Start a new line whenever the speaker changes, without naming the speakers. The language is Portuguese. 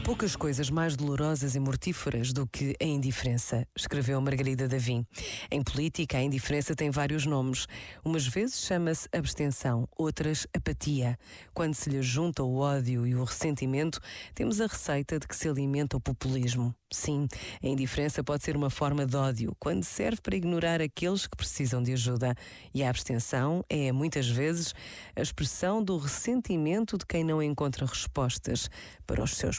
poucas coisas mais dolorosas e mortíferas do que a indiferença, escreveu Margarida Davim. Em política, a indiferença tem vários nomes. Umas vezes chama-se abstenção, outras apatia. Quando se lhe junta o ódio e o ressentimento, temos a receita de que se alimenta o populismo. Sim, a indiferença pode ser uma forma de ódio, quando serve para ignorar aqueles que precisam de ajuda. E a abstenção é, muitas vezes, a expressão do ressentimento de quem não encontra respostas para os seus